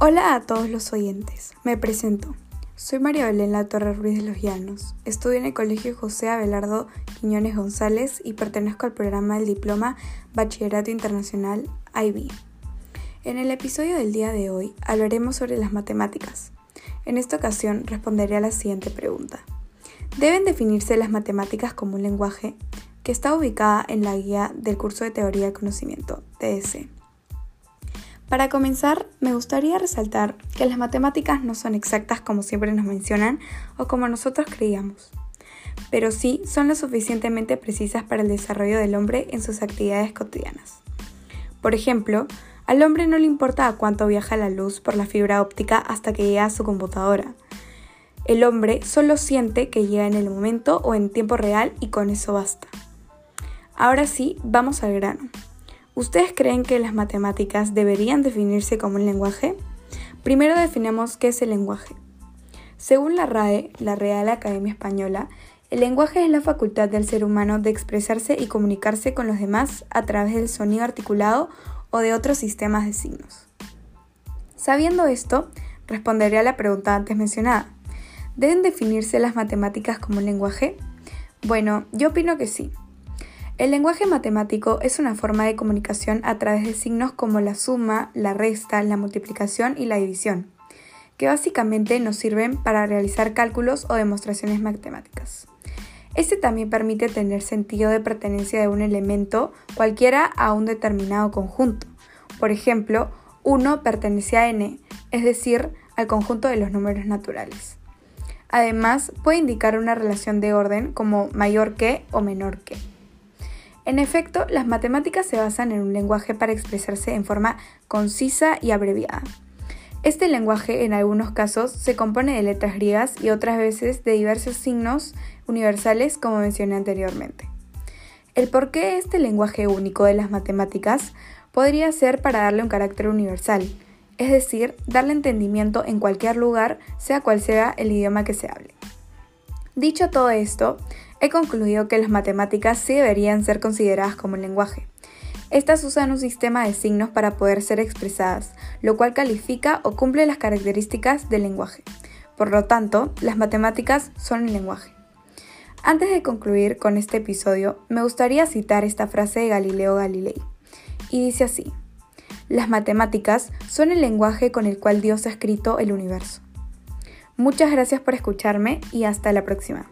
Hola a todos los oyentes, me presento. Soy María Belén La Torre Ruiz de los Llanos. Estudio en el Colegio José Abelardo Quiñones González y pertenezco al programa del diploma Bachillerato Internacional IB. En el episodio del día de hoy hablaremos sobre las matemáticas. En esta ocasión responderé a la siguiente pregunta. ¿Deben definirse las matemáticas como un lenguaje? que está ubicada en la guía del curso de Teoría del Conocimiento, TS. Para comenzar, me gustaría resaltar que las matemáticas no son exactas como siempre nos mencionan o como nosotros creíamos, pero sí son lo suficientemente precisas para el desarrollo del hombre en sus actividades cotidianas. Por ejemplo, al hombre no le importa a cuánto viaja la luz por la fibra óptica hasta que llega a su computadora. El hombre solo siente que llega en el momento o en tiempo real y con eso basta. Ahora sí, vamos al grano. ¿Ustedes creen que las matemáticas deberían definirse como un lenguaje? Primero definamos qué es el lenguaje. Según la RAE, la Real Academia Española, el lenguaje es la facultad del ser humano de expresarse y comunicarse con los demás a través del sonido articulado o de otros sistemas de signos. Sabiendo esto, responderé a la pregunta antes mencionada. ¿Deben definirse las matemáticas como un lenguaje? Bueno, yo opino que sí. El lenguaje matemático es una forma de comunicación a través de signos como la suma, la resta, la multiplicación y la división, que básicamente nos sirven para realizar cálculos o demostraciones matemáticas. Este también permite tener sentido de pertenencia de un elemento cualquiera a un determinado conjunto. Por ejemplo, 1 pertenece a n, es decir, al conjunto de los números naturales. Además, puede indicar una relación de orden como mayor que o menor que. En efecto, las matemáticas se basan en un lenguaje para expresarse en forma concisa y abreviada. Este lenguaje en algunos casos se compone de letras griegas y otras veces de diversos signos universales como mencioné anteriormente. El porqué de este lenguaje único de las matemáticas podría ser para darle un carácter universal, es decir, darle entendimiento en cualquier lugar, sea cual sea el idioma que se hable. Dicho todo esto, he concluido que las matemáticas sí deberían ser consideradas como un lenguaje. Estas usan un sistema de signos para poder ser expresadas, lo cual califica o cumple las características del lenguaje. Por lo tanto, las matemáticas son un lenguaje. Antes de concluir con este episodio, me gustaría citar esta frase de Galileo Galilei. Y dice así, las matemáticas son el lenguaje con el cual Dios ha escrito el universo. Muchas gracias por escucharme y hasta la próxima.